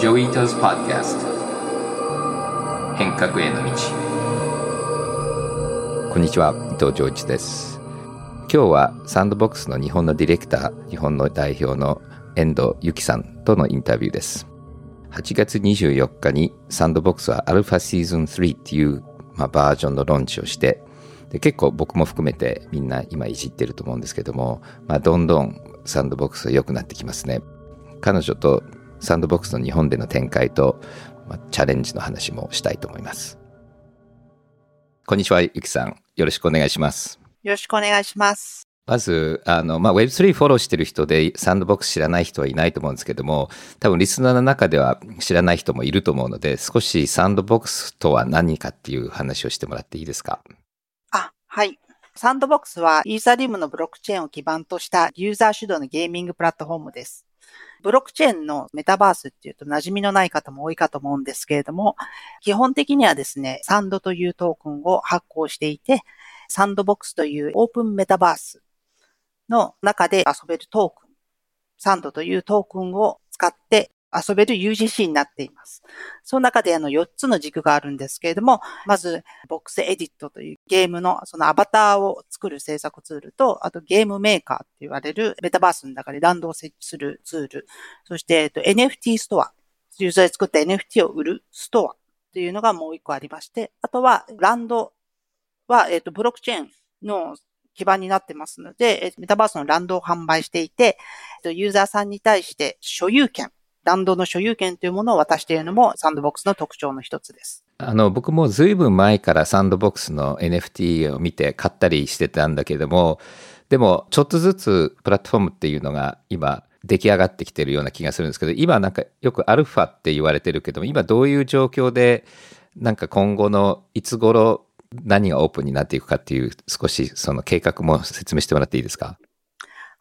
Joi Ito's Podcast 変革への道。こんにちは。伊藤穰一です。今日は Sandbox の日本のディレクター日本の代表の遠藤有貴子さんとのインタビューです。8月24日に Sandbox は Alpha Season 3っていう、まあ、バージョンのローンチをしてで結構僕も含めてみんな今いじってると思うんですけども、まあ、どんどん Sandbox が良くなってきますね。彼女と Sandbox の日本での展開と、まあ、チャレンジの話もしたいと思います。こんにちは、ゆきさん。よろしくお願いします。よろしくお願いします。まず、あの、まあ、Web3 フォローしてる人で Sandbox 知らない人はいないと思うんですけども、多分リスナーの中では知らない人もいると思うので、少し Sandbox とは何かっていう話をしてもらっていいですか？あ、はい。 Sandbox はイーサリウムのブロックチェーンを基盤としたユーザー主導のゲーミングプラットフォームです。ブロックチェーンのメタバースっていうと馴染みのない方も多いかと思うんですけれども、基本的にはですね、 SAND というトークンを発行していて、 Sandbox というオープンメタバースの中で遊べるトークン、 SAND というトークンを使って遊べる UGC になっています。その中であの4つの軸があるんですけれども、まず、ボックスエディットというゲームのそのアバターを作る制作ツールと、あと Game Maker って言われるメタバースの中でランドを設置するツール、そして、えっと、NFT ストア、ユーザーで作った NFT を売るストアっていうのがもう一個ありまして、あとはランドは、えっと、ブロックチェーンの基盤になってますので、メタバースのランドを販売していて、ユーザーさんに対して所有権ランドの所有権というものを渡しているのも Sandbox の特徴の一つです。あの、僕もずいぶん前から Sandbox の NFT を見て買ったりしてたんだけども、でもちょっとずつプラットフォームっていうのが今出来上がってきてるような気がするんですけど、今なんかよくアルファって言われてるけども、今どういう状況で、なんか今後のいつ頃何がオープンになっていくかっていう少しその計画も説明してもらっていいですか？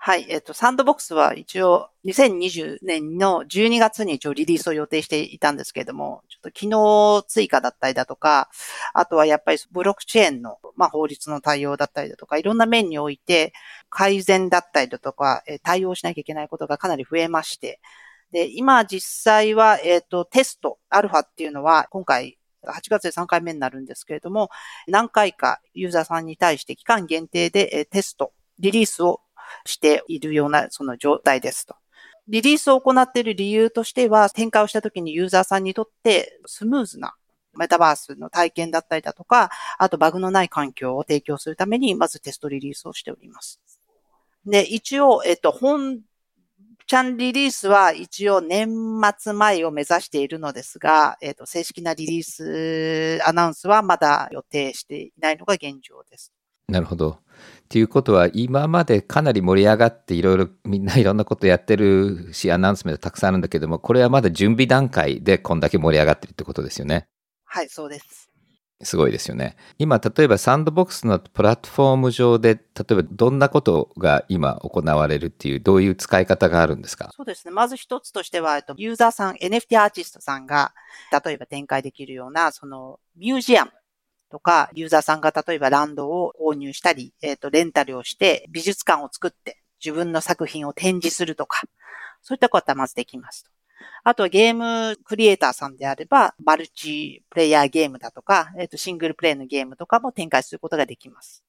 はい。えっと、サンドボックスは一応2020年の12月に一応リリースを予定していたんですけれども、ちょっと機能追加だったりだとか、あとはやっぱりブロックチェーンの、まあ、法律の対応だったりだとか、いろんな面において改善だったりだとか、対応しなきゃいけないことがかなり増えまして、で、今実際は、えっ、と、テスト、アルファっていうのは、今回8月で3回目になるんですけれども、何回かユーザーさんに対して期間限定でテスト、リリースをしているようなその状態ですと。リリースを行っている理由としては、展開をした時にユーザーさんにとってスムーズなメタバースの体験だったりだとか、あとバグのない環境を提供するために、まずテストリリースをしております。で、一応、えっと、本ちゃんリリースは一応年末前を目指しているのですが、えっと、正式なリリースアナウンスはまだ予定していないのが現状です。なるほど。っていうことは今までかなり盛り上がっていろいろみんないろんなことやってるしアナウンスメントたくさんあるんだけどもこれはまだ準備段階でこんだけ盛り上がってるってことですよね。はいそうです。すごいですよね。今例えばサンドボックスのプラットフォーム上で例えばどんなことが今行われるっていうどういう使い方があるんですか？そうですね。まず一つとしてはユーザーさん NFT アーティストさんが例えば展開できるようなそのミュージアムとか、ユーザーさんが例えばランドを購入したり、えっ、ー、と、レンタルをして美術館を作って自分の作品を展示するとか、そういったことはまずできますと。あとはゲームクリエイターさんであれば、マルチプレイヤーゲームだとか、えっ、ー、と、シングルプレイのゲームとかも展開することができます。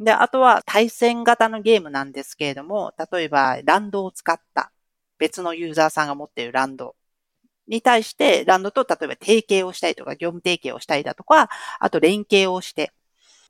で、あとは対戦型のゲームなんですけれども、例えばランドを使った別のユーザーさんが持っているランドに対して、ランドと例えば提携をしたりとか、業務提携をしたりだとか、あと連携をして、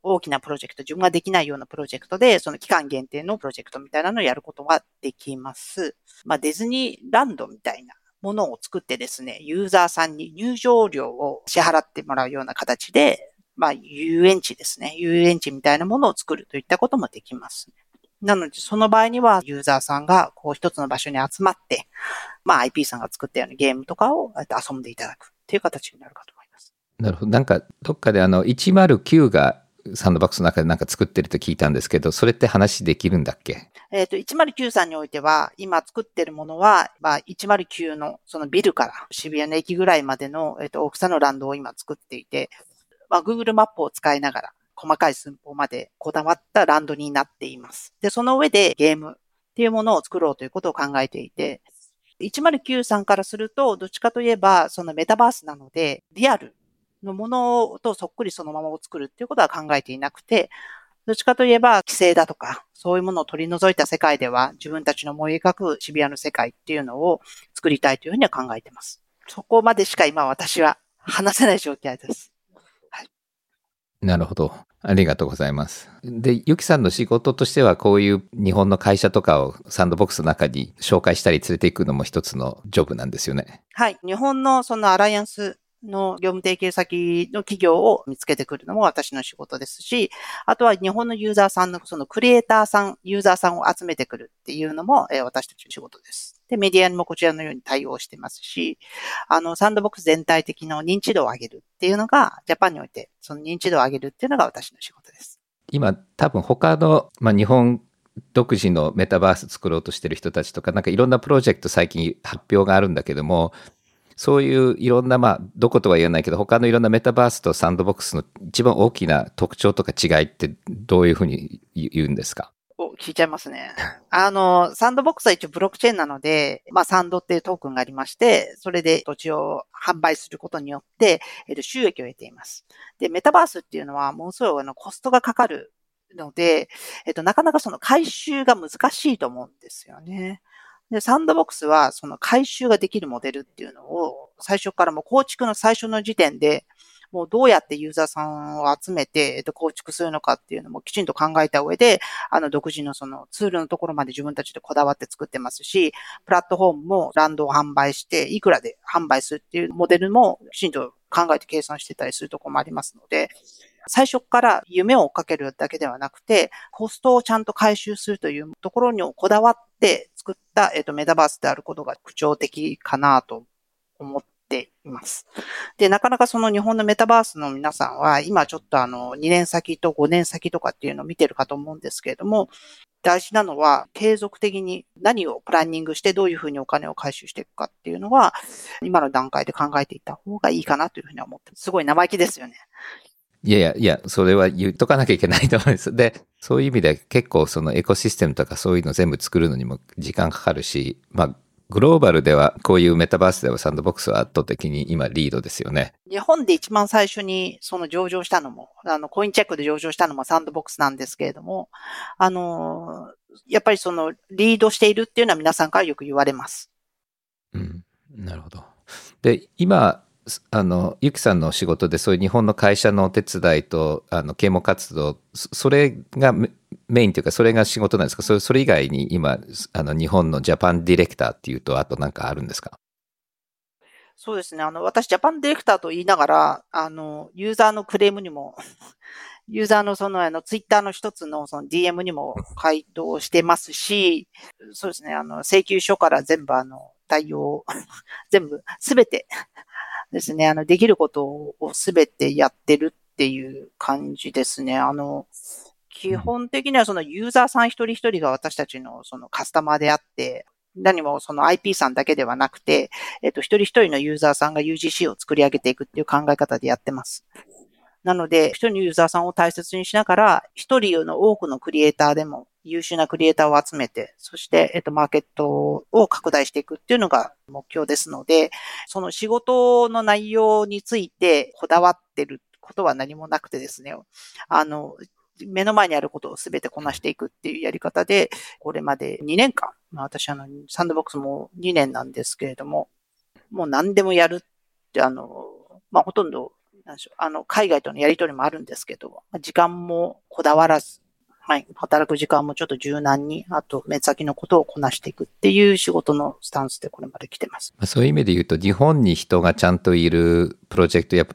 大きなプロジェクト、自分ができないようなプロジェクトで、その期間限定のプロジェクトみたいなのをやることができます。まあ、ディズニーランドみたいなものを作ってですね、ユーザーさんに入場料を支払ってもらうような形で、まあ、遊園地ですね。遊園地みたいなものを作るといったこともできますね。なので、その場合には、ユーザーさんが、こう、一つの場所に集まって、まあ、IP さんが作ったようなゲームとかを遊んでいただくっていう形になるかと思います。なるほど。なんか、どっかであの、109がサンドバックスの中でなんか作ってると聞いたんですけど、それって話できるんだっけ？えっ、ー、と、109さんにおいては、今作ってるものは、まあ、109のそのビルから渋谷の駅ぐらいまでの、えっ、ー、と、大きさのランドを今作っていて、まあ、Google マップを使いながら、細かい寸法までこだわったランドになっています。で、その上でゲームっていうものを作ろうということを考えていて、109さんからすると、どっちかといえば、そのメタバースなので、リアルのものとそっくりそのままを作るっていうことは考えていなくて、どっちかといえば、規制だとか、そういうものを取り除いた世界では、自分たちの思い描く渋谷の世界っていうのを作りたいというふうには考えています。そこまでしか今私は話せない状況です。なるほど。ありがとうございます。で、ゆきさんの仕事としては、こういう日本の会社とかをサンドボックスの中に紹介したり連れていくのも一つのジョブなんですよね。はい。日本のそのアライアンスの業務提携先の企業を見つけてくるのも私の仕事ですし、あとは日本のユーザーさんのそのクリエイターさん、ユーザーさんを集めてくるっていうのも、えー、私たちの仕事です。で、メディアにもこちらのように対応してますし、あの、サンドボックス全体的な認知度を上げるっていうのが、ジャパンにおいて、その認知度を上げるっていうのが私の仕事です。今、多分他の、まあ、日本独自のメタバース作ろうとしてる人たちとか、なんかいろんなプロジェクト最近発表があるんだけども、そういういろんな、まあ、どことは言えないけど、他のいろんなメタバースとサンドボックスの一番大きな特徴とか違いってどういうふうに言うんですか？お、聞いちゃいますね。あの、サンドボックスは一応ブロックチェーンなので、まあ、サンドっていうトークンがありまして、それで土地を販売することによって、えっと、収益を得ています。で、メタバースっていうのは、ものすごいあの、コストがかかるので、えっと、なかなかその回収が難しいと思うんですよね。で、サンドボックスはその回収ができるモデルっていうのを最初からもう構築の最初の時点でもうどうやってユーザーさんを集めて、えっと、構築するのかっていうのもきちんと考えた上で、あの、独自のそのツールのところまで自分たちでこだわって作ってますし、プラットフォームもランドを販売して、いくらで販売するっていうモデルもきちんと考えて計算してたりするところもありますので、最初から夢を追っかけるだけではなくて、コストをちゃんと回収するというところにこだわって作った、えっ、と、メタバースであることが特徴的かなと思っています。で、なかなかその日本のメタバースの皆さんは、今ちょっとあの、2年先と5年先とかっていうのを見てるかと思うんですけれども、大事なのは、継続的に何をプランニングしてどういうふうにお金を回収していくかっていうのは、今の段階で考えていった方がいいかなというふうに思ってすごい生意気ですよね。いやいや、いや、それは言っとかなきゃいけないと思うんです。で、そういう意味で結構そのエコシステムとかそういうの全部作るのにも時間かかるし、まあ、グローバルではこういうメタバースではサンドボックスは圧倒的に今リードですよね。日本で一番最初にその上場したのも、あの、コインチェックで上場したのもサンドボックスなんですけれども、あの、やっぱりそのリードしているっていうのは皆さんからよく言われます。うん、なるほど。で、今、あの、ゆきさんの仕事でそういう日本の会社のお手伝いと、あの、啓蒙活動、それがメインというか、それが仕事なんですか？それそれ以外に今、あの、日本のジャパンディレクターっていうと、あとなんかあるんですか？そうですね。あの、私、ジャパンディレクターと言いながら、あの、ユーザーのクレームにも ユーザーのその、あの、ツイッターの一つのその DM にも回答してますし、そうですね。あの、請求書から全部あの、対応、全部、すべてですね、あの、できることをすべてやってるっていう感じですね。あの、基本的にはそのユーザーさん一人一人が私たちのそのカスタマーであって、何もその IP さんだけではなくて、えっと、一人一人のユーザーさんが UGC を作り上げていくっていう考え方でやってます。なので、一人のユーザーさんを大切にしながら、一人の多くのクリエイターでも優秀なクリエイターを集めて、そして、えっと、マーケットを拡大していくっていうのが目標ですので、その仕事の内容についてこだわってることは何もなくてですね、あの、目の前にあることを全てこなしていくっていうやり方で、これまで2年間、まあ、私あの、サンドボックスも2年なんですけれども、もう何でもやるって、あの、まあ、ほとんど、なんでしょう、あの、海外とのやりとりもあるんですけど、時間もこだわらず、はい。働く時間もちょっと柔軟に、あと、目先のことをこなしていくっていう仕事のスタンスでこれまで来てます。そういう意味で言うと、日本に人がちゃんといるプロジェクトや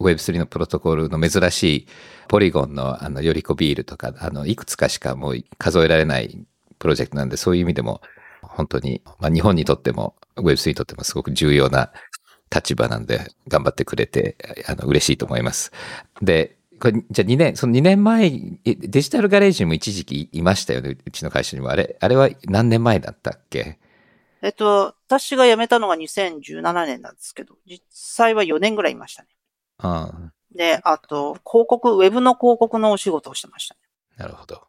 Web3 のプロトコルの珍しいポリゴンのあの、よりこビールとか、あの、いくつかしかもう数えられないプロジェクトなんで、そういう意味でも、本当に、まあ、日本にとっても、Web3 にとってもすごく重要な立場なんで、頑張ってくれて、あの、嬉しいと思います。で、これ、じゃあ2年、その2年前、デジタルガレージにも一時期いましたよね、うちの会社にも。あれ、あれは何年前だったっけ？えっと、私が辞めたのが2017年なんですけど、実際は4年ぐらいいましたね。ああで、あと、広告、ウェブの広告のお仕事をしてましたね。なるほど。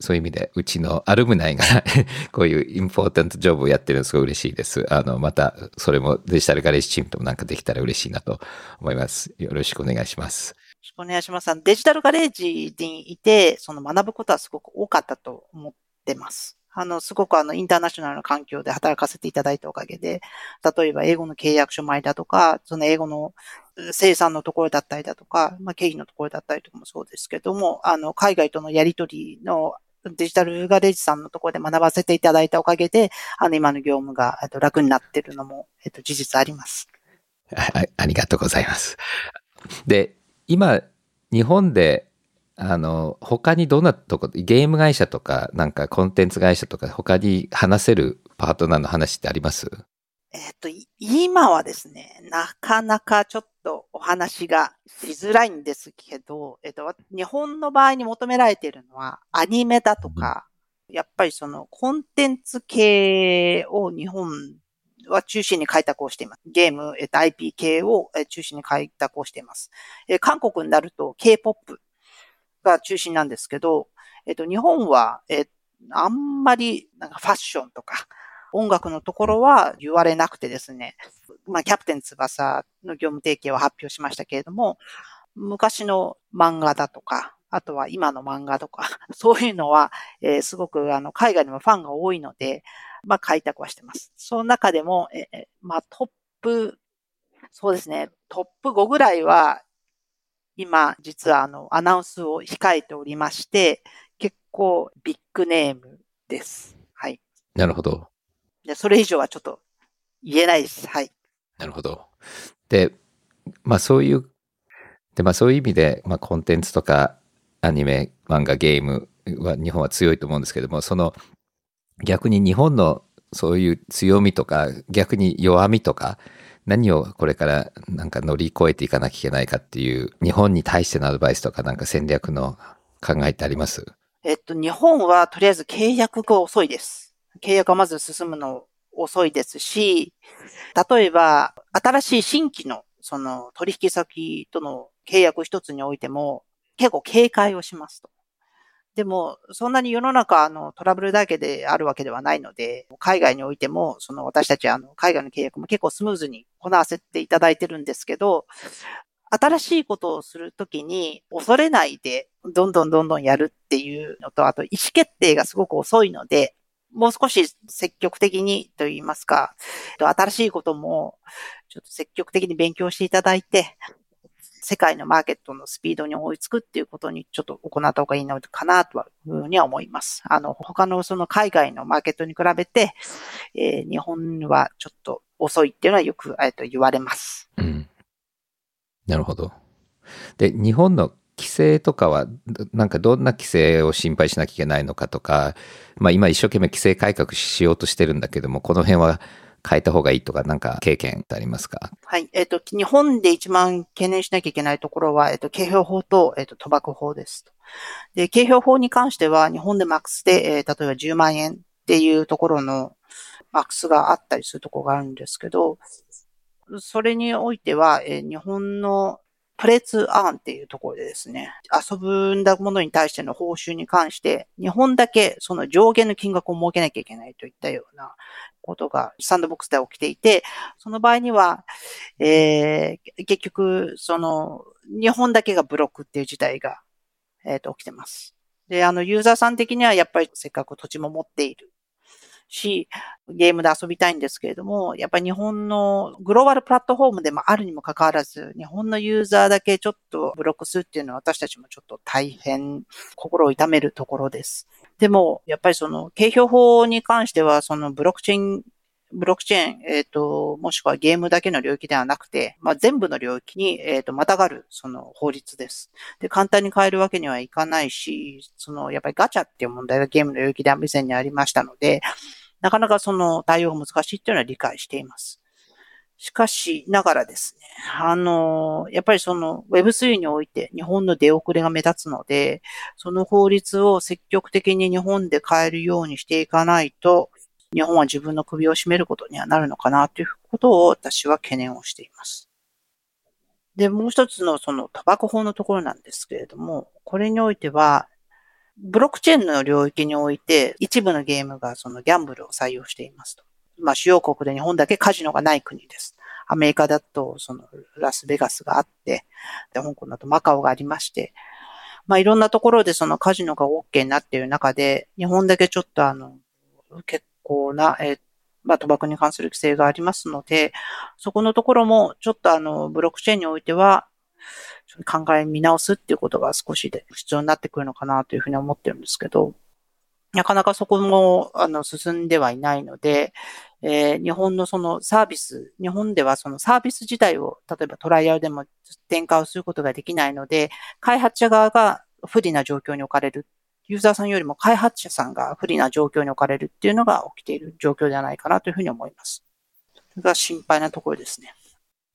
そういう意味で、うちのアルムナイが こういうインポータントジョブをやってるのすごい嬉しいです。あの、また、それもデジタルガレージチームともなんかできたら嬉しいなと思います。よろしくお願いします。しくお願いします。デジタルガレージにいて、その学ぶことはすごく多かったと思ってます。あの、すごくあの、インターナショナルな環境で働かせていただいたおかげで、例えば英語の契約書前だとか、その英語の生産のところだったりだとか、まあ、経費のところだったりとかもそうですけども、あの、海外とのやりとりのデジタルガレージさんのところで学ばせていただいたおかげで、あの、今の業務が、えっと、楽になってるのも、えっと、事実あります。あありがとうございます。で、今、日本であの、他にどんなとこ、ゲーム会社とか、なんかコンテンツ会社とか、他に話せるパートナーの話ってあります？えっと、今はですね、なかなかちょっとお話がしづらいんですけど、えっと、日本の場合に求められているのは、アニメだとか、うん、やっぱりそのコンテンツ系を日本は中心に開拓をしています。ゲーム、えっと、IP 系を中心に開拓をしています。え韓国になると K-POP が中心なんですけど、えっと、日本は、えあんまり、なんかファッションとか、音楽のところは言われなくてですね、まあ、キャプテン翼の業務提携を発表しましたけれども、昔の漫画だとか、あとは今の漫画とか、そういうのは、えー、すごくあの海外にもファンが多いので、まあ開拓はしてます。その中でも、えー、まあトップ、そうですね、トップ5ぐらいは今、実はあの、アナウンスを控えておりまして、結構ビッグネームです。はい。なるほど。で、それ以上はちょっと言えないです。はい。なるほど。で、まあそういう、で、まあそういう意味で、まあコンテンツとかアニメ、漫画、ゲームは日本は強いと思うんですけども、その逆に日本のそういう強みとか逆に弱みとか何をこれからなんか乗り越えていかなきゃいけないかっていう日本に対してのアドバイスとかなんか戦略の考えってあります？えっと、日本はとりあえず契約が遅いです。契約がまず進むの遅いですし、例えば新しい新規のその取引先との契約一つにおいても結構警戒をしますと。でも、そんなに世の中、あの、トラブルだけであるわけではないので、海外においても、その私たち、あの、海外の契約も結構スムーズにこなせていただいてるんですけど、新しいことをするときに恐れないで、どんどんどんどんやるっていうのと、あと意思決定がすごく遅いので、もう少し積極的にと言いますか、新しいこともちょっと積極的に勉強していただいて、世界のマーケットのスピードに追いつくっていうことにちょっと行った方がいいのかなというふうには思います。あの、他のその海外のマーケットに比べて、えー、日本はちょっと遅いっていうのはよく、えっと、言われます。うん。なるほど。で、日本の規制とかは、なんかどんな規制を心配しなきゃいけないのかとか、まあ今一生懸命規制改革しようとしてるんだけども、この辺は変えた方がいいとか、なんか経験ってありますか？はい。えっ、ー、と、日本で一番懸念しなきゃいけないところは、えっ、ー、と、警標法と、えっ、ー、と、賭博法です。で、警標法に関しては、日本でマックスで、えー、例えば10万円っていうところのマックスがあったりするところがあるんですけど、それにおいては、えー、日本のプレツアーンっていうところでですね、遊ぶんだものに対しての報酬に関して、日本だけその上限の金額を設けなきゃいけないといったようなことがサンドボックスで起きていて、その場合には、えー、結局、その、日本だけがブロックっていう事態が、えっ、ー、と、起きてます。で、あの、ユーザーさん的にはやっぱりせっかく土地も持っている。し、ゲームで遊びたいんですけれども、やっぱり日本のグローバルプラットフォームでもあるにもかかわらず、日本のユーザーだけちょっとブロックするっていうのは私たちもちょっと大変心を痛めるところです。でも、やっぱりその、景評法に関しては、そのブロックチェーンブロックチェーン、えっ、ー、と、もしくはゲームだけの領域ではなくて、まあ、全部の領域に、えっ、ー、と、またがる、その法律です。で、簡単に変えるわけにはいかないし、その、やっぱりガチャっていう問題がゲームの領域では以前にありましたので、なかなかその対応が難しいっていうのは理解しています。しかしながらですね、あの、やっぱりその Web3 において日本の出遅れが目立つので、その法律を積極的に日本で変えるようにしていかないと、日本は自分の首を絞めることにはなるのかなということを私は懸念をしています。で、もう一つのそのタバコ法のところなんですけれども、これにおいては、ブロックチェーンの領域において、一部のゲームがそのギャンブルを採用していますと。まあ、主要国で日本だけカジノがない国です。アメリカだと、その、ラスベガスがあって、で、香港だとマカオがありまして、まあ、いろんなところでそのカジノが OK になっている中で、日本だけちょっとあの、結な、えー、まあ、賭博に関する規制がありますので、そこのところも、ちょっとあの、ブロックチェーンにおいては、考え見直すっていうことが少しで必要になってくるのかなというふうに思ってるんですけど、なかなかそこも、あの、進んではいないので、えー、日本のそのサービス、日本ではそのサービス自体を、例えばトライアルでも展開をすることができないので、開発者側が不利な状況に置かれるユーザーさんよりも開発者さんが不利な状況に置かれるっていうのが起きている状況ではないかなというふうに思います。それが心配なところですね。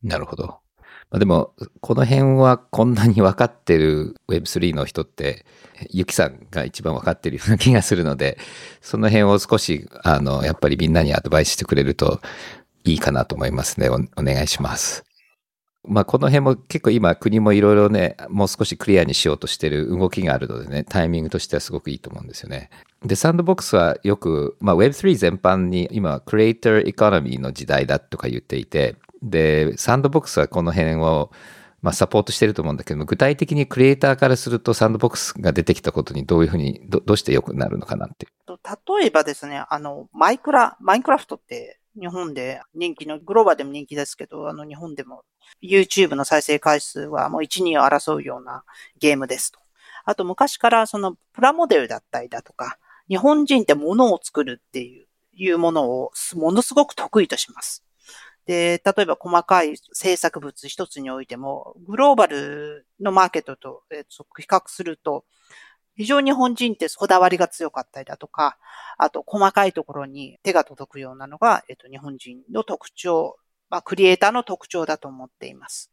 なるほど。まあ、でも、この辺はこんなに分かってる Web3 の人って、ゆきさんが一番分かってるような気がするので、その辺を少し、あの、やっぱりみんなにアドバイスしてくれるといいかなと思いますね。おお願いします。まあ、この辺も結構今国もいろいろね、もう少しクリアにしようとしてる動きがあるのでね、タイミングとしてはすごくいいと思うんですよね。で、サンドボックスはよく、まあ、Web3 全般に今、クリエイターエコノミーの時代だとか言っていて、で、サンドボックスはこの辺を、まあ、サポートしてると思うんだけども、具体的にクリエイターからするとサンドボックスが出てきたことにどういうふうに、どどうして良くなるのかなって例えばですね、あの、マイクラ、マインクラフトって日本で人気の、グローバーでも人気ですけど、あの日本でも YouTube の再生回数はもう1、2を争うようなゲームですと。あと昔からそのプラモデルだったりだとか、日本人って物を作るっていう、いうものをものすごく得意とします。で、例えば細かい制作物一つにおいても、グローバルのマーケットと比較すると、非常に日本人ってこだわりが強かったりだとか、あと細かいところに手が届くようなのが、えっと、日本人の特徴まあ、クリエイターの特徴だと思っています。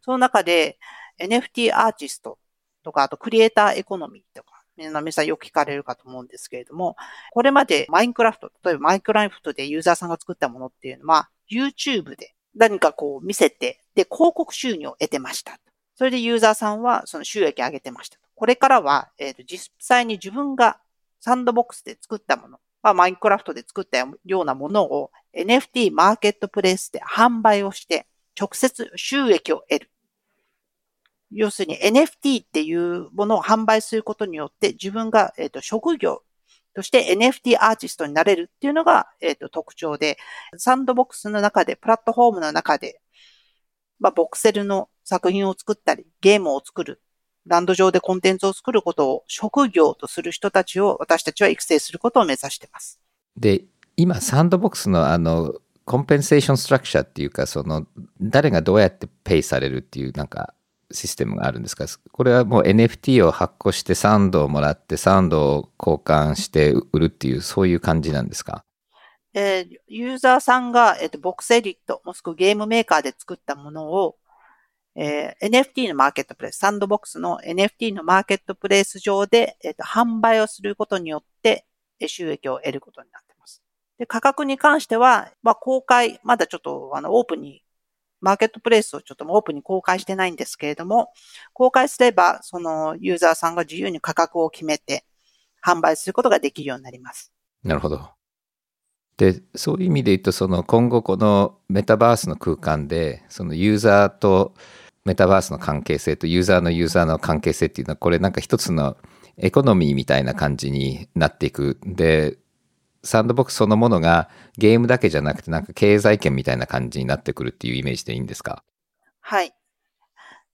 その中で NFT アーティストとか、あとクリエイターエコノミーとか、皆さんよく聞かれるかと思うんですけれども、これまでマインクラフト、例えばマインクラフトでユーザーさんが作ったものっていうのは、YouTube で何かこう見せて、で、広告収入を得てました。それでユーザーさんはその収益上げてました。これからは、えっ、ー、と、実際に自分がサンドボックスで作ったもの、まあ、マインクラフトで作ったようなものを NFT マーケットプレイスで販売をして直接収益を得る。要するに NFT っていうものを販売することによって自分が、えーと、職業として NFT アーティストになれるっていうのが、えーと、特徴で、サンドボックスの中で、プラットフォームの中で、まあ、ボクセルの作品を作ったり、ゲームを作るランド上でコンテンツを作ることを職業とする人たちを私たちは育成することを目指しています。で、今、サンドボックスのあの、コンペンセーションストラクチャーっていうか、その、誰がどうやってペイされるっていうなんかシステムがあるんですか？これはもう NFT を発行してサンドをもらってサンドを交換して売るっていう、そういう感じなんですか？えー、ユーザーさんが、えっ、ー、と、ボクスエディット、もしくはゲームメーカーで作ったものをえー、NFT のマーケットプレイス、サンドボックスの NFT のマーケットプレイス上で、えーと、販売をすることによって、収益を得ることになっています。で、価格に関しては、まあ、公開、まだちょっと、あの、オープンに、マーケットプレイスをちょっともオープンに公開してないんですけれども、公開すれば、そのユーザーさんが自由に価格を決めて、販売することができるようになります。なるほど。で、そういう意味で言うと、その今後このメタバースの空間で、そのユーザーとメタバースの関係性とユーザーのユーザーの関係性っていうのは、これなんか一つのエコノミーみたいな感じになっていく。で、サンドボックスそのものがゲームだけじゃなくてなんか経済圏みたいな感じになってくるっていうイメージでいいんですか？はい。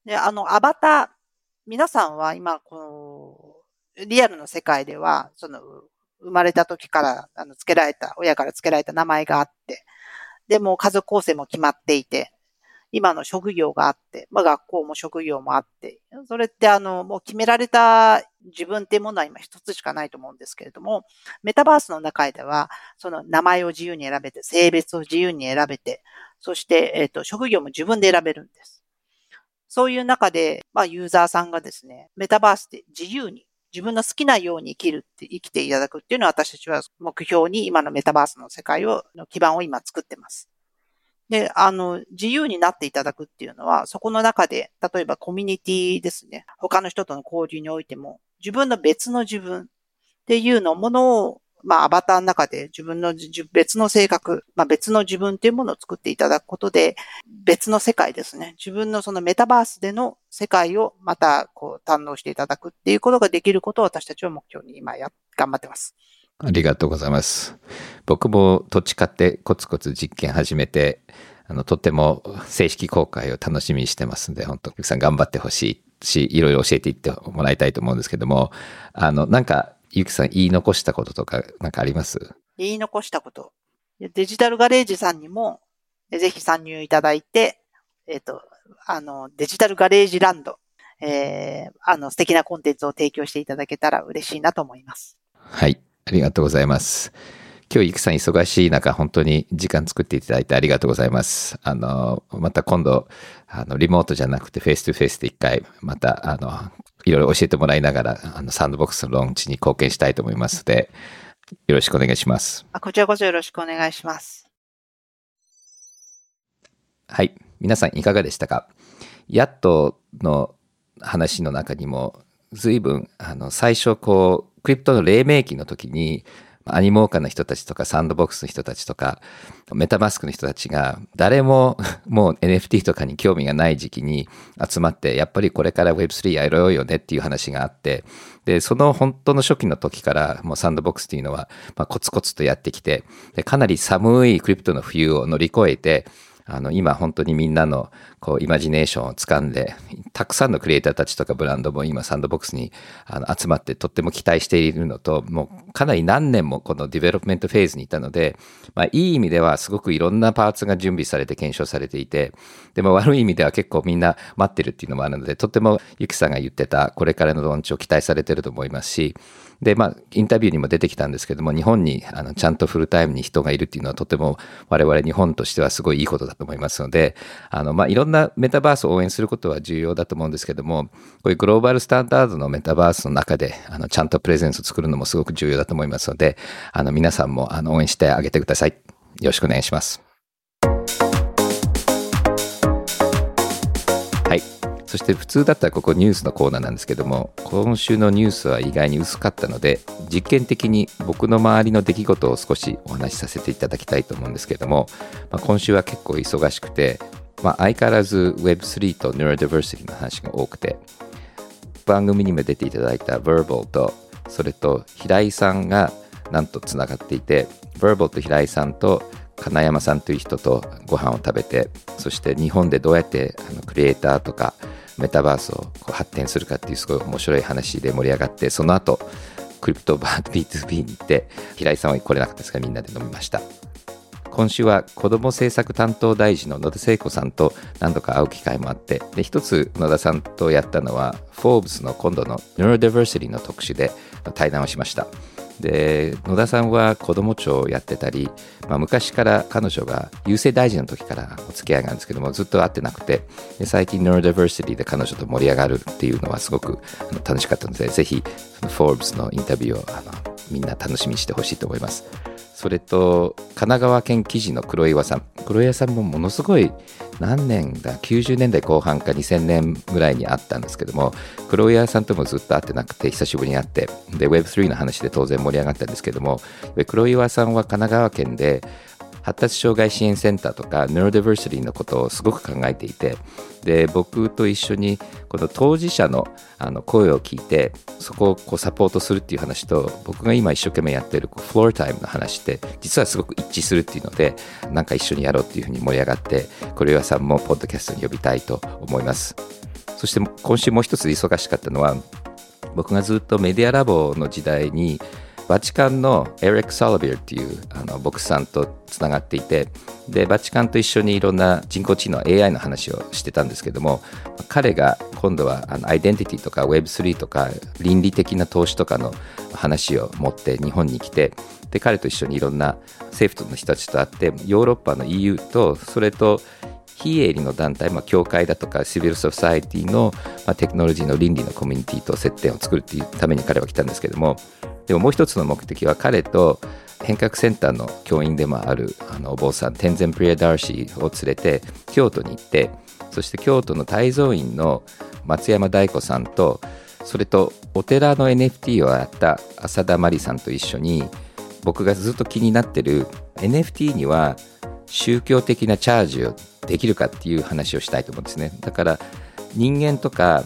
で、あの、アバター、皆さんは今、この、リアルの世界では、その、生まれた時から、あの、付けられた、親から付けられた名前があって、でも家族構成も決まっていて、今の職業があって、まあ学校も職業もあって、それってあの、もう決められた自分っていうものは今一つしかないと思うんですけれども、メタバースの中では、その名前を自由に選べて、性別を自由に選べて、そして、えっ、ー、と、職業も自分で選べるんです。そういう中で、まあユーザーさんがですね、メタバースで自由に自分の好きなように生きるって、生きていただくっていうのは私たちは目標に今のメタバースの世界を、の基盤を今作ってます。で、あの、自由になっていただくっていうのは、そこの中で、例えばコミュニティですね。他の人との交流においても、自分の別の自分っていうのものを、まあ、アバターの中で自分の別の性格、まあ、別の自分っていうものを作っていただくことで、別の世界ですね。自分のそのメタバースでの世界をまたこう堪能していただくっていうことができることを私たちは目標に今や、頑張ってます。ありがとうございます。僕も土地買ってコツコツ実験始めて、あの、とっても正式公開を楽しみにしてますんで、本当、お客さん頑張ってほしいし、いろいろ教えていってもらいたいと思うんですけども、あの、なんか、ゆきさん言い残したこととか、なんかあります？言い残したこと。デジタルガレージさんにも、ぜひ参入いただいて、えっ、ー、と、あの、デジタルガレージランド、えー、あの、素敵なコンテンツを提供していただけたら嬉しいなと思います。はい。ありがとうございます。今日、ゆきさん忙しい中、本当に時間作っていただいてありがとうございます。あの、また今度、あの、リモートじゃなくて face to face で一回、また、あの、いろいろ教えてもらいながら、あの、サンドボックスのローンチに貢献したいと思いますので、よろしくお願いします。あこちらこそよろしくお願いします。はい。皆さんいかがでしたか？やっとの話の中にも、随分、あの、最初こう、クリプトの黎明期の時に、アニモーカーの人たちとかサンドボックスの人たちとか、メタマスクの人たちが誰も もう NFT とかに興味がない時期に集まって、やっぱりこれから Web3 やろうよねっていう話があって、で、その本当の初期の時からもうサンドボックスっていうのは、ま、コツコツとやってきて、でかなり寒いクリプトの冬を乗り越えて、あの、今本当にみんなの、こう、イマジネーションを掴んで、たくさんのクリエイターたちとかブランドも今サンドボックスにあの集まってとっても期待しているのと、もうかなり何年もこの development phase にいたので、まあ、いい意味ではすごくいろんなパーツが準備されて検証されていて、でも悪い意味では結構みんな待ってるっていうのもあるので、とってもゆきさんが言ってたこれからのローンチを期待されてると思いますし、で、まあ、インタビューにも出てきたんですけども、日本にあのちゃんとフルタイムに人がいるっていうのはとても我々日本としてはすごいいいことだと思いますので、あの、まあ、いろんなメタバースを応援することは重要だと思うんですけども、こういうグローバルスタンダードのメタバースの中で、あの、ちゃんとプレゼンスを作るのもすごく重要だと思いますので、あの、皆さんもあの応援してあげてください。よろしくお願いします。そして普通だったらここニュースのコーナーなんですけども今週のニュースは意外に薄かったので実験的に僕の周りの出来事を少しお話しさせていただきたいと思うんですけども、まあ、今週は結構忙しくて、まあ、相変わらず Web3 と Neurodiversity の話が多くて番組にも出ていただいた Verbal とそれと平井さんがなんとつながっていて Verbal と平井さんと金山さんという人とご飯を食べてそして日本でどうやってあのクリエイターとかメタバースをこう発展するかっていうすごい面白い話で盛り上がってその後クリプトバー B2B に行って平井さんは来れなかったですがみんなで飲みました。今週は子ども政策担当大臣の野田聖子さんと何度か会う機会もあってで一つ野田さんとやったのはフォーブスの今度の Neurodiversity の特集で対談をしました。で野田さんは子ども庁をやってたり、まあ、昔から彼女が郵政大臣の時からお付き合いがあるんですけどもずっと会ってなくてで最近 Neurodiversity で彼女と盛り上がるっていうのはすごく楽しかったのでぜひその Forbes のインタビューをあのみんな楽しみにしてほしいと思います。それと神奈川県記事の黒岩さん黒岩さんもものすごい何年だ？90年代後半か2000年ぐらいに会ったんですけども黒岩さんともずっと会ってなくて久しぶりに会って。で Web3 の話で当然盛り上がったんですけども黒岩さんは神奈川県で発達障害支援センターとか Neurodiversity のことをすごく考えていてで僕と一緒にこの当事者のあの声を聞いてそこをこうサポートするっていう話と僕が今一生懸命やってるフロータイムの話って実はすごく一致するっていうのでなんか一緒にやろうっていうふうに盛り上がって黒岩さんもポッドキャストに呼びたいと思います。そして今週もう一つ忙しかったのは僕がずっとメディアラボの時代にバチカンのエリック・サラビアっていうあの牧師さんとつながっていてでバチカンと一緒にいろんな人工知能 AI の話をしてたんですけども彼が今度はあのアイデンティティとか Web3 とか倫理的な投資とかの話を持って日本に来てで彼と一緒にいろんな政府の人たちと会ってヨーロッパの EU とそれと非営利の団体、まあ、協会だとかシビルソサイティの、まあ、テクノロジーの倫理のコミュニティと接点を作るっていうために彼は来たんですけどもでももう一つの目的は彼と変革センターの教員でもあるあのお坊さんテンゼン・プリア・ダーシーを連れて京都に行ってそして京都の泰造院の松山大子さんとそれとお寺の NFT をやった浅田真理さんと一緒に僕がずっと気になってる NFT には宗教的なチャージをできるかっていう話をしたいと思うんですね。だから人間とか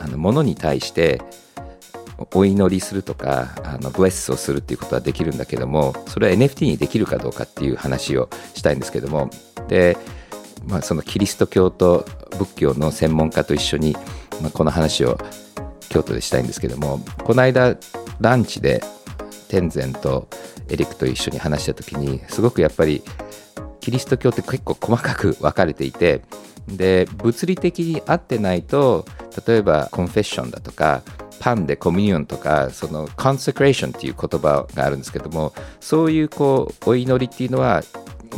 あの物に対してお祈りするとかあのブレスをするっていうことはできるんだけどもそれは NFT にできるかどうかっていう話をしたいんですけどもで、まあ、そのキリスト教と仏教の専門家と一緒に、まあ、この話を京都でしたいんですけどもこの間ランチで天然とエリックと一緒に話した時にすごくやっぱりキリスト教って結構細かく分かれていてで物理的に合ってないと例えばコンフェッションだとかパンでコミュニオンとかそのコンセクレーションっていう言葉があるんですけどもそういうこうお祈りっていうのは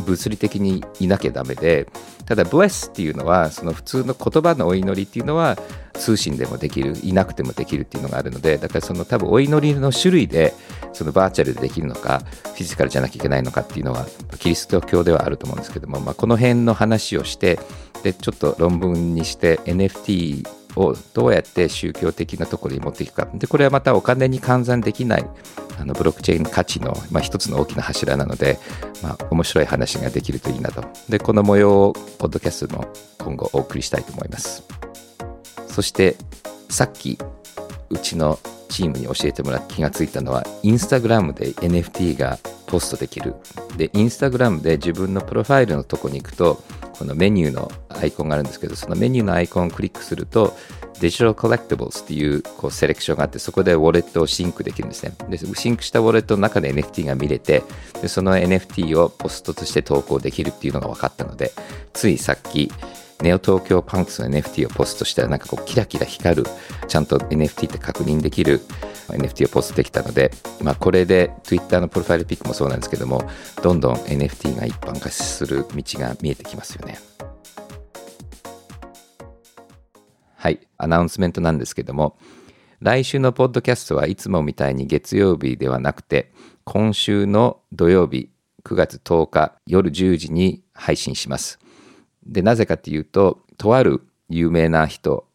物理的にいなきゃダメでただ bless っていうのはその普通の言葉のお祈りっていうのは通信でもできるいなくてもできるっていうのがあるのでだからその多分お祈りの種類でそのバーチャルでできるのかフィジカルじゃなきゃいけないのかっていうのはキリスト教ではあると思うんですけども、まあ、この辺の話をしてでちょっと論文にして NFT をどうやって宗教的なところに持っていくか。でこれはまたお金に換算できないあのブロックチェーン価値の、まあ、一つの大きな柱なので、まあ、面白い話ができるといいなと。でこの模様をポッドキャストの今後お送りしたいと思います。そしてさっきうちのチームに教えてもらって気がついたのはインスタグラムで NFT がポストできる。でインスタグラムで自分のプロファイルのとこに行くとこのメニューのアイコンがあるんですけどそのメニューのアイコンをクリックすると digital collectibles っていうこうセレクションがあってそこでウォレットをシンクできるんですね。でシンクしたウォレットの中で NFT が見れてでその NFT をポストとして投稿できるっていうのが分かったのでついさっきネオ東京パンクスの NFT をポストしたらなんかこうキラキラ光るちゃんと NFT って確認できる NFT をポストできたので、まあ、これで Twitter のプロファイルピックもそうなんですけどもどんどん NFT が一般化する道が見えてきますよね。はい。アナウンスメントなんですけども来週のポッドキャストはいつもみたいに月曜日ではなくて今週の土曜日9月10日夜10時に配信します。でなぜかっていうととある有名な人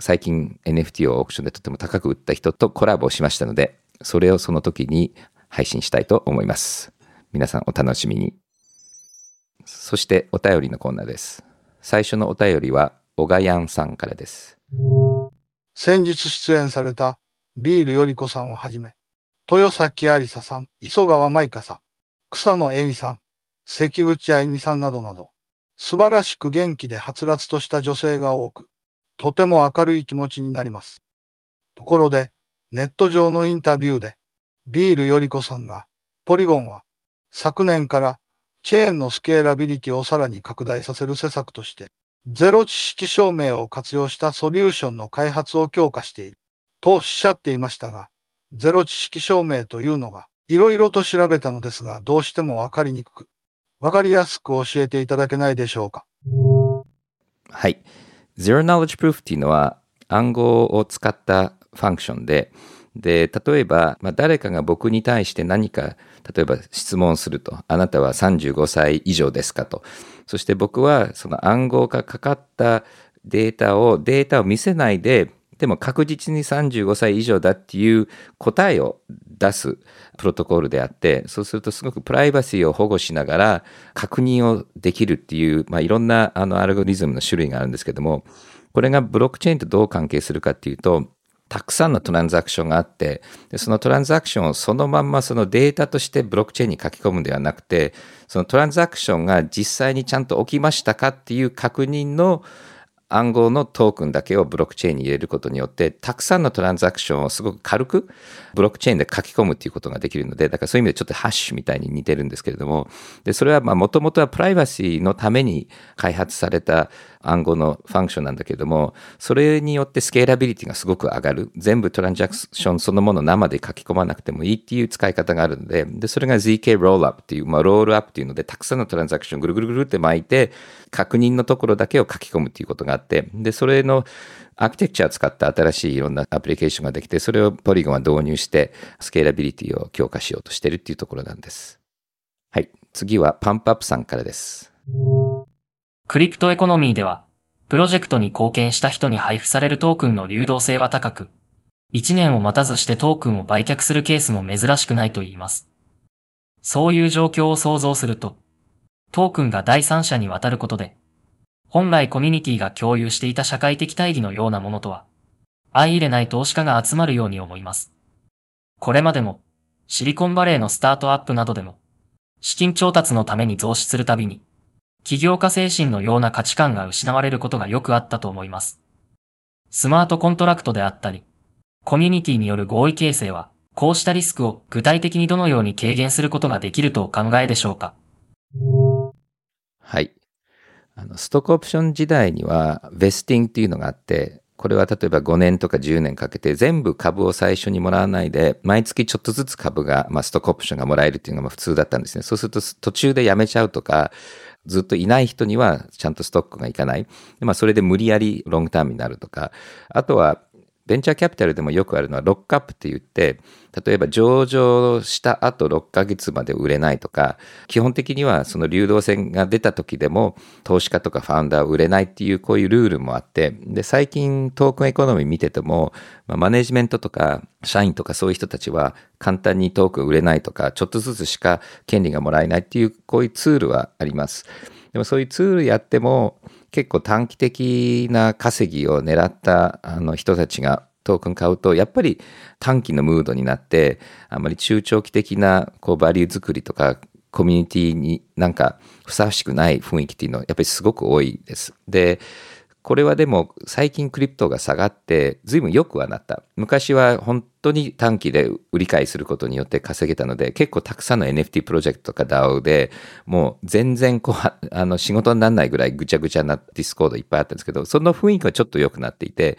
最近 NFT をオークションでとても高く売った人とコラボしましたのでそれをその時に配信したいと思います。皆さんお楽しみに。そしてお便りのコーナーです。最初のお便りは小賀やんさんからです。先日出演されたビールよりこさんをはじめ豊崎ありささん磯川舞香さん草野恵美さん関口あゆみさんなどなど素晴らしく元気ではつらつとした女性が多く、とても明るい気持ちになります。ところで、ネット上のインタビューで、ビールよりこさんが、ポリゴンは、昨年からチェーンのスケーラビリティをさらに拡大させる施策として、ゼロ知識証明を活用したソリューションの開発を強化している、とおっしゃっていましたが、ゼロ知識証明というのが、いろいろと調べたのですが、どうしてもわかりにくく、わかりやすく教えていただけないでしょうか？はい。Zero Knowledge Proof っていうのは暗号を使ったファンクションで、で、例えば、まあ、誰かが僕に対して何か、例えば質問すると、あなたは35歳以上ですかと。そして僕はその暗号がかかったデータを、データを見せないで、でも確実に35歳以上だっていう答えを出すプロトコルであって、そうするとすごくプライバシーを保護しながら確認をできるっていう、まあ、いろんなあのアルゴリズムの種類があるんですけども、これがブロックチェーンとどう関係するかっていうと、たくさんのトランザクションがあって、そのトランザクションをそのまんまそのデータとしてブロックチェーンに書き込むんではなくて、そのトランザクションが実際にちゃんと起きましたかっていう確認の暗号のトークンだけをブロックチェーンに入れることによって、たくさんのトランザクションをすごく軽くブロックチェーンで書き込むということができるので、だからそういう意味でちょっとハッシュみたいに似てるんですけれども、で、それはまあもともとはプライバシーのために開発された暗号のファンクションなんだけども、それによってスケーラビリティがすごく上がる。全部トランザクションそのもの生で書き込まなくてもいいっていう使い方があるので、で、それが ZK ロールアップっていう、まあ、ロールアップっていうので、たくさんのトランザクションぐるぐるぐるって巻いて、確認のところだけを書き込むっていうことがあって、で、それのアーキテクチャを使った新しいいろんなアプリケーションができて、それをポリゴンは導入して、スケーラビリティを強化しようとしてるっていうところなんです。はい。次はパンプアップさんからです。クリプトエコノミーでは、プロジェクトに貢献した人に配布されるトークンの流動性は高く、1年を待たずしてトークンを売却するケースも珍しくないと言います。そういう状況を想像すると、トークンが第三者に渡ることで、本来コミュニティが共有していた社会的大義のようなものとは、相入れない投資家が集まるように思います。これまでも、シリコンバレーのスタートアップなどでも、資金調達のために増資するたびに、起業家精神のような価値観が失われることがよくあったと思います。スマートコントラクトであったり、コミュニティによる合意形成は、こうしたリスクを具体的にどのように軽減することができるとお考えでしょうか？はい。あの、ストックオプション時代には、ベスティングっていうのがあって、これは例えば5年とか10年かけて全部株を最初にもらわないで、毎月ちょっとずつ株が、まあ、ストックオプションがもらえるっていうのが普通だったんですね。そうすると途中で辞めちゃうとか、ずっといない人にはちゃんとストックがいかない。まあ、それで無理やり long term になるとか、あとは、ベンチャーキャピタルでもよくあるのはロックアップって言って、例えば上場した後6ヶ月まで売れないとか、基本的にはその流動性が出た時でも投資家とかファウンダーは売れないっていうこういうルールもあって、で、最近トークンエコノミー見てても、まあマネジメントとか社員とかそういう人たちは簡単にトークン売れないとか、ちょっとずつしか権利がもらえないっていうこういうツールはあります。でもそういうツールやっても結構短期的な稼ぎを狙ったあの人たちがトークン買うとやっぱり短期のムードになってあまり中長期的なこうバリュー作りとかコミュニティになんかふさわしくない雰囲気っていうのはやっぱりすごく多いです。でこれはでも最近クリプトが下がって随分良くはなった。昔は本当に短期で売り買いすることによって稼げたので結構たくさんの NFT プロジェクトとか DAO でもう全然こうあの仕事にならないぐらいぐちゃぐちゃなディスコードいっぱいあったんですけどその雰囲気はちょっと良くなっていて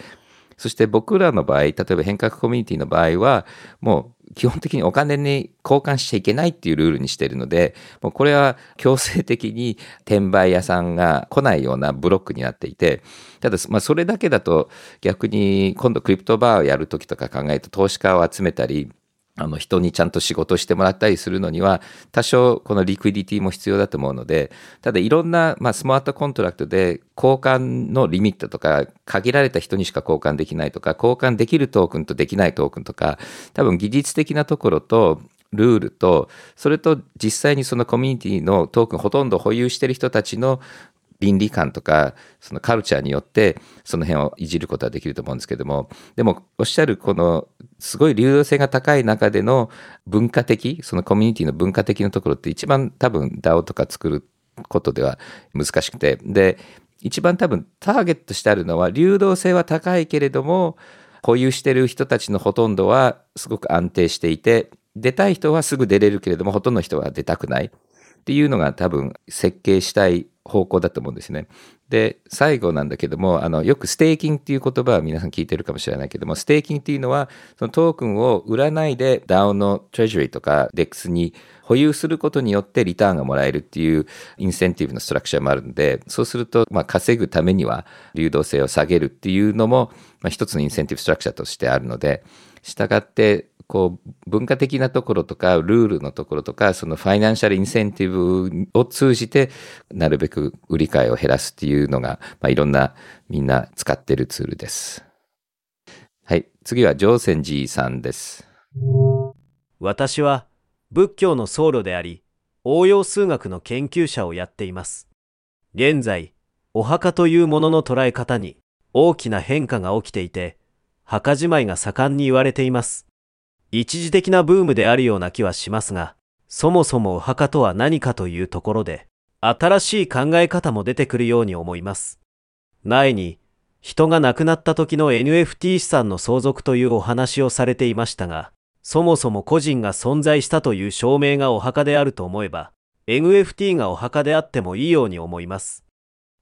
そして僕らの場合例えば Henkaku コミュニティの場合はもう基本的にお金に交換しちゃいけないっていうルールにしてるので、もうこれは強制的に転売屋さんが来ないようなブロックになっていて、ただ、まあ、それだけだと逆に今度クリプトバーをやるときとか考えると投資家を集めたり、あの人にちゃんと仕事してもらったりするのには多少この liquidity も必要だと思うのでただいろんな、まあ、スマートコントラクトで交換のリミットとか限られた人にしか交換できないとか交換できるトークンとできないトークンとか多分技術的なところとルールとそれと実際にそのコミュニティのトークンほとんど保有してる人たちの倫理観とかそのカルチャーによってその辺をいじることはできると思うんですけども。でもおっしゃるこのすごい流動性が高い中での文化的そのコミュニティの文化的なところって一番多分 DAO とか作ることでは難しくて。で一番多分ターゲットしてあるのは流動性は高いけれども保有してる人たちのほとんどはすごく安定していて出たい人はすぐ出れるけれどもほとんどの人は出たくないっていうのが多分設計したい方向だと思うんですね。で最後なんだけどもあのよくステーキングっていう言葉は皆さん聞いてるかもしれないけどもステーキングっていうのはそのトークンを売らないで DAO の Treasury とか DEX に保有することによってリターンがもらえるっていうインセンティブのストラクチャーもあるんでそうするとまあ稼ぐためには流動性を下げるっていうのもまあ一つのインセンティブストラクチャーとしてあるのでしたがってこう文化的なところとかルールのところとかその financial incentive を通じてなるべく売り買いを減らすっていうのが、まあ、いろんなみんな使ってるツールです。はい次は上泉寺さんです。私は仏教の僧侶であり、応用数学の研究者をやっています。現在、お墓というものの捉え方に大きな変化が起きていて、墓じまいが盛んに言われています。一時的なブームであるような気はしますが、そもそもお墓とは何かというところで、新しい考え方も出てくるように思います。前に、人が亡くなった時の NFT 資産の相続というお話をされていましたが、そもそも個人が存在したという証明がお墓であると思えば、NFT がお墓であってもいいように思います。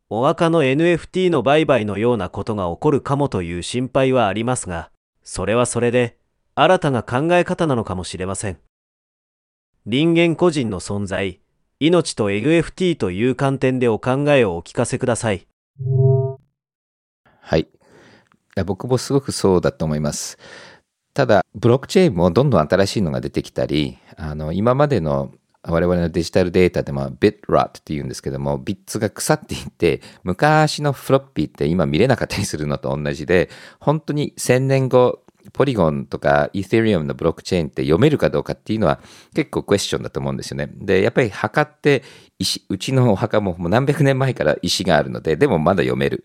お墓の NFT の売買のようなことが起こるかもという心配はありますが、それはそれで、新たな考え方なのかもしれません。人間個人の存在、命と NFT という観点でお考えをお聞かせください。はい。僕もすごくそうだと思います。ただ、ブロックチェーンもどんどん新しいのが出てきたり、あの、今までの我々のデジタルデータでもビットロットって言うんですけども、ビッツが腐っていって、昔のフロッピーって今見れなかったりするのと同じで、本当に1000年後、ポリゴンとかイーセリアムのブロックチェーンって読めるかどうかっていうのは結構クエスチョンだと思うんですよね。で、やっぱり墓って石、うちのお墓ももう何百年前から石があるので、でもまだ読める。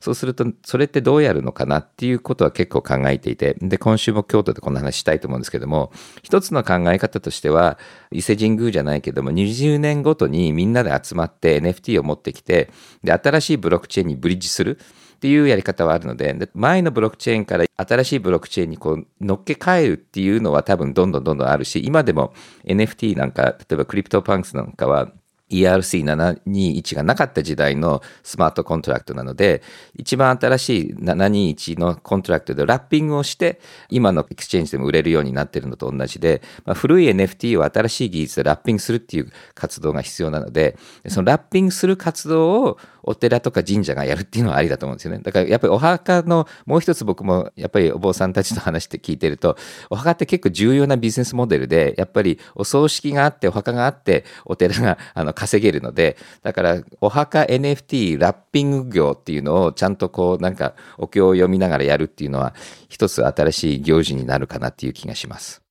そうすると、それってどうやるのかなっていうことは結構考えていて、で、今週も京都でこんな話したいと思うんですけども、一つの考え方としては、伊勢神宮じゃないけども、20年ごとにみんなで集まって NFT を持ってきて、で、新しいブロックチェーンにブリッジする。っていうやり方はあるので、前のブロックチェーンから新しいブロックチェーンにこう乗っけ替えるっていうのは多分どんどんどんどんあるし、今でも NFT なんか、例えばクリプトパンクスなんかは ERC721 がなかった時代のスマートコントラクトなので、一番新しい721のコントラクトでラッピングをして、今のエクスチェンジでも売れるようになっているのと同じで、まあ、古い NFT を新しい技術でラッピングするっていう活動が必要なので、そのラッピングする活動をお寺とか神社がやるっていうのはありだと思うんですよね。だからやっぱりお墓のもう一つ僕もやっぱりお坊さんたちと話して聞いてると、お墓って結構重要なビジネスモデルで、やっぱりお葬式があってお墓があってお寺があの稼げるので、だからお墓 NFT ラッピング業っていうのをちゃんとこうなんかお経を読みながらやるっていうのは一つ新しい行事になるかなっていう気がします。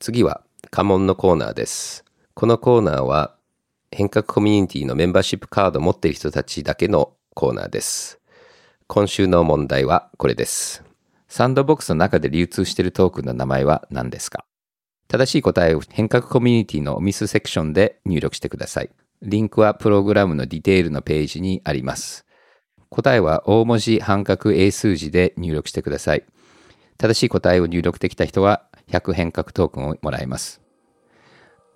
次は家紋のコーナーです。このコーナーは変革コミュニティのメンバーシップカードを持っている人たちだけのコーナーです。今週の問題はこれです。サンドボックスの中で流通しているトークンの名前は何ですか？正しい答えを変革コミュニティのミスセクションで入力してください。リンクはプログラムのディテールのページにあります。答えは大文字半角英数字で入力してください。正しい答えを入力できた人は100変革トークンをもらえます。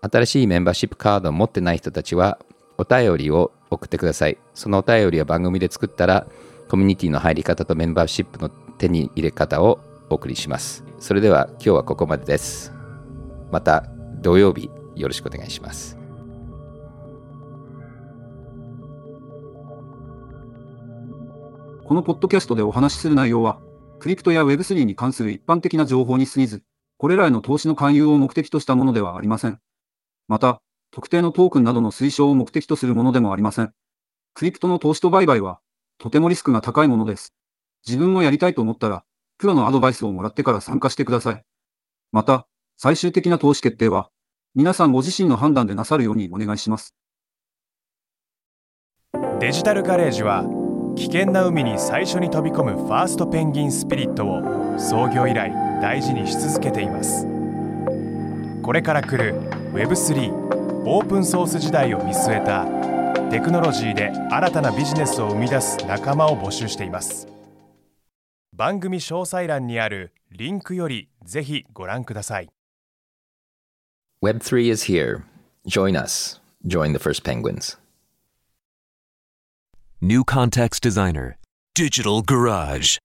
新しいメンバーシップカードを持ってない人たちは、お便りを送ってください。そのお便りは番組で作ったら、コミュニティの入り方とメンバーシップの手に入れ方をお送りします。それでは今日はここまでです。また土曜日よろしくお願いします。このポッドキャストでお話しする内容は、クリプトや Web3 に関する一般的な情報に過ぎず、これらへの投資の勧誘を目的としたものではありません。また、特定のトークンなどの推奨を目的とするものでもありません。クリプトの投資と売買は、とてもリスクが高いものです。自分もやりたいと思ったら、プロのアドバイスをもらってから参加してください。また、最終的な投資決定は、皆さんご自身の判断でなさるようにお願いします。デジタルガレージは、危険な海に最初に飛び込むファーストペンギンスピリットを創業以来大事にし続けています。これから来る Web3 オープンソース時代を見据えたテクノロジーで新たなビジネスを生み出す仲間を募集しています番組詳細欄にあるリンクよりぜひご覧ください Web3 is here. Join us. Join the first penguins. New Context Designer Digital Garage